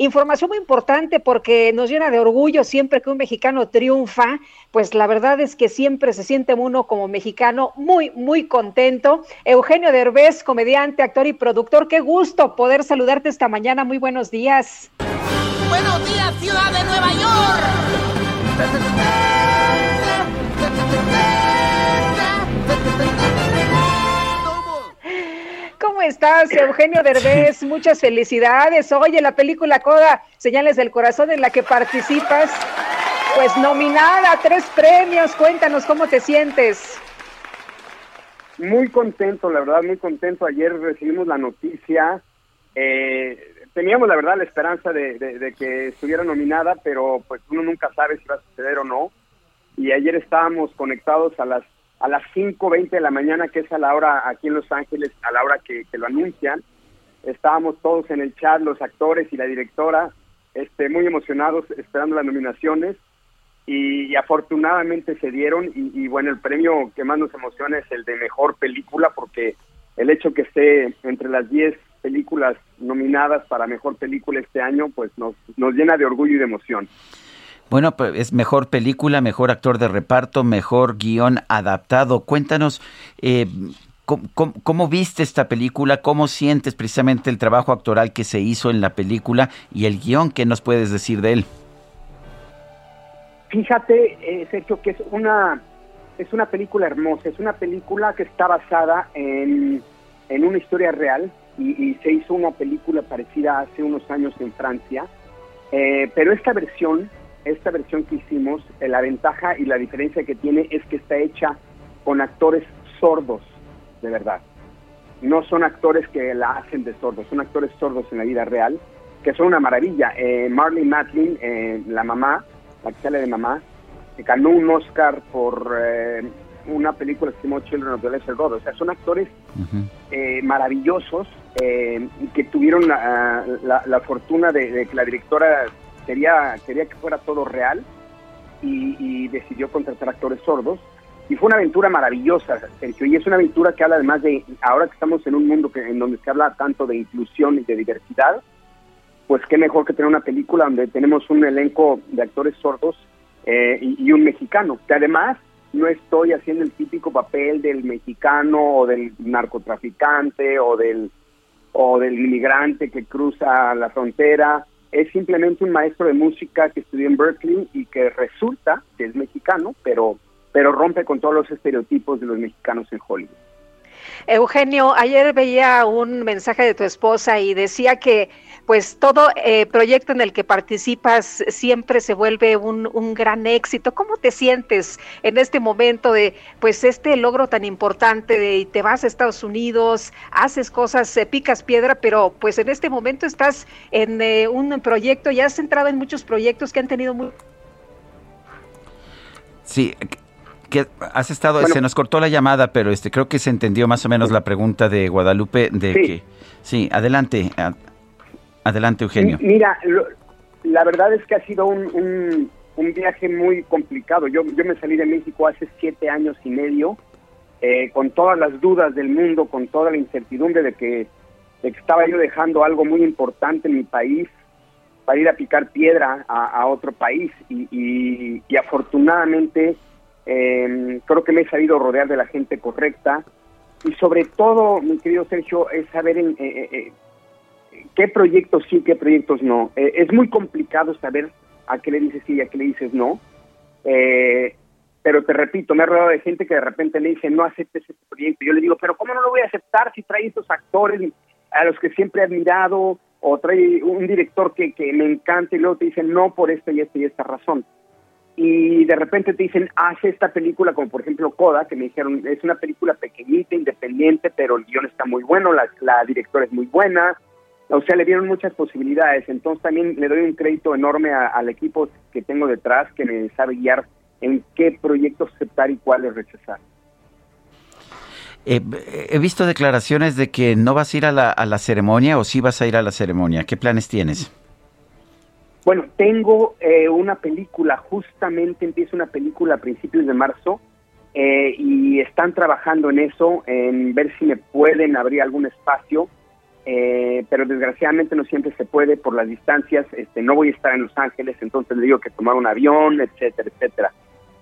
Información muy importante porque nos llena de orgullo siempre que un mexicano triunfa, pues la verdad es que siempre se siente uno como mexicano muy, muy contento. Eugenio Derbez, comediante, actor y productor, qué gusto poder saludarte esta mañana. Muy buenos días. Buenos días, ciudad de Nueva York. Estás, Eugenio Derbez? Muchas felicidades. Oye, la película Coda, Señales del Corazón, en la que participas, pues nominada a tres premios. Cuéntanos cómo te sientes. Muy contento, la verdad, muy contento. Ayer recibimos la noticia. Eh, teníamos, la verdad, la esperanza de, de, de, que estuviera nominada, pero pues uno nunca sabe si va a suceder o no. Y ayer estábamos conectados a las a las 5.20 de la mañana, que es a la hora aquí en Los Ángeles, a la hora que, que, lo anuncian. Estábamos todos en el chat, los actores y la directora, este, muy emocionados esperando las nominaciones y, afortunadamente se dieron y, y, bueno, el premio que más nos emociona es el de mejor película porque el hecho que esté entre las 10 películas nominadas para mejor película este año, pues nos, nos llena de orgullo y de emoción. Bueno, pues es mejor película, mejor actor de reparto, mejor guion adaptado. Cuéntanos, eh, ¿cómo, viste esta película? ¿Cómo sientes precisamente el trabajo actoral que se hizo en la película y el guion? ¿Qué nos puedes decir de él? Fíjate, eh, Sergio, que es una, es una película hermosa. Es una película que está basada en, en una historia real y, y, se hizo una película parecida hace unos años en Francia. Eh, pero esta versión esta versión que hicimos, eh, la ventaja y la diferencia que tiene es que está hecha con actores sordos, de verdad. No son actores que la hacen de sordos, son actores sordos en la vida real, que son una maravilla. Eh, Marley Matlin, eh, la mamá, la que sale de mamá, ganó un Oscar por eh, una película que se llamó Children of the Lesser God. O sea, son actores uh -huh. maravillosos que tuvieron la, la, la fortuna de, de que la directora quería, quería que fuera todo real y, y, decidió contratar actores sordos. Y fue una aventura maravillosa, Sergio, y es una aventura que habla además de, ahora que estamos en un mundo que, en donde se habla tanto de inclusión y de diversidad, pues qué mejor que tener una película donde tenemos un elenco de actores sordos eh, y, y un mexicano, que además no estoy haciendo el típico papel del mexicano o del narcotraficante o del, o del inmigrante que cruza la frontera, es simplemente un maestro de música que estudió en Berkeley y que resulta que es mexicano, pero, pero rompe con todos los estereotipos de los mexicanos en Hollywood. Eugenio, ayer veía un mensaje de tu esposa y decía que pues todo eh, proyecto en el que participas siempre se vuelve un, gran éxito. ¿Cómo te sientes en este momento de pues este logro tan importante de te vas a Estados Unidos, haces cosas, eh, picas piedra, pero pues en este momento estás en eh, un proyecto, ya has entrado en muchos proyectos que han tenido muy... Sí, que has estado, bueno, se nos cortó la llamada, pero este creo que se entendió más o menos la pregunta de Guadalupe de sí. que sí, adelante, a, adelante Eugenio. Mira, lo, la verdad es que ha sido un, un, un, viaje muy complicado. Yo, yo me salí de México hace siete años y medio, eh, con todas las dudas del mundo, con toda la incertidumbre de que, de que estaba yo dejando algo muy importante en mi país para ir a picar piedra a, a otro país y, y, y afortunadamente eh, creo que me he sabido rodear de la gente correcta y sobre todo, mi querido Sergio, es saber en, eh, eh, qué proyectos sí, qué proyectos no. Eh, es muy complicado saber a qué le dices sí y a qué le dices no. Eh, pero te repito, me he rodeado de gente que de repente le dice no aceptes este proyecto. Yo le digo, pero ¿cómo no lo voy a aceptar si trae estos actores a los que siempre he admirado o trae un director que, que me encanta y luego te dicen no por esta y esta y esta razón? Y de repente te dicen, haz esta película, como por ejemplo Coda, que me dijeron, es una película pequeñita, independiente, pero el guion está muy bueno, la, la directora es muy buena, o sea, le dieron muchas posibilidades. Entonces también le doy un crédito enorme al equipo que tengo detrás, que me sabe guiar en qué proyectos aceptar y cuáles rechazar. Eh, he visto declaraciones de que no vas a ir a la, a la ceremonia o sí vas a ir a la ceremonia. ¿Qué planes tienes? Bueno, tengo eh, una película, justamente empieza una película a principios de marzo eh, y están trabajando en eso, en ver si me pueden abrir algún espacio, eh, pero desgraciadamente no siempre se puede por las distancias. Este, no voy a estar en Los Ángeles, entonces le digo que tomar un avión, etcétera, etcétera.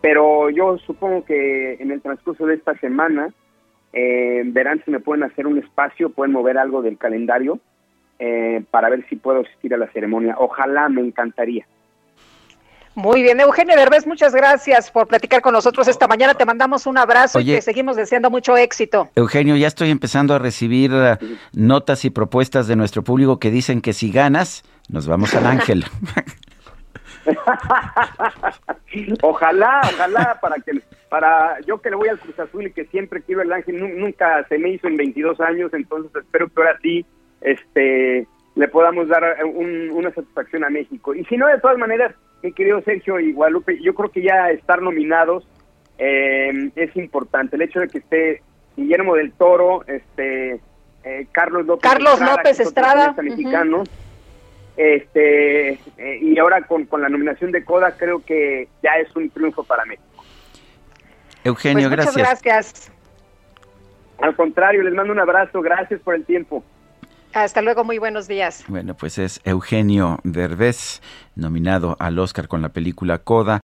Pero yo supongo que en el transcurso de esta semana verán si me pueden hacer un espacio, pueden mover algo del calendario eh, para ver si puedo asistir a la ceremonia. Ojalá, me encantaría. Muy bien, Eugenio Derbez, muchas gracias por platicar con nosotros esta mañana. Te mandamos un abrazo y te seguimos deseando mucho éxito. Eugenio, ya estoy empezando a recibir uh, notas y propuestas de nuestro público que dicen que si ganas, nos vamos al Ángel. ojalá, ojalá, para que para yo que le voy al Cruz Azul y que siempre quiero el Ángel, nunca se me hizo en 22 años, entonces espero que ahora sí este le podamos dar una satisfacción a México. Y si no, de todas maneras, mi querido Sergio y Guadalupe, yo creo que ya estar nominados eh, es importante. El hecho de que esté Guillermo del Toro, este eh, Carlos López Carlos Estrada, López Estrada, mexicano, este eh, y ahora con, con la nominación de Coda creo que ya es un triunfo para México. Eugenio, pues gracias. Muchas gracias. Al contrario, les mando un abrazo, gracias por el tiempo. Hasta luego, muy buenos días. Bueno, pues es Eugenio Derbez, nominado al Oscar con la película Coda.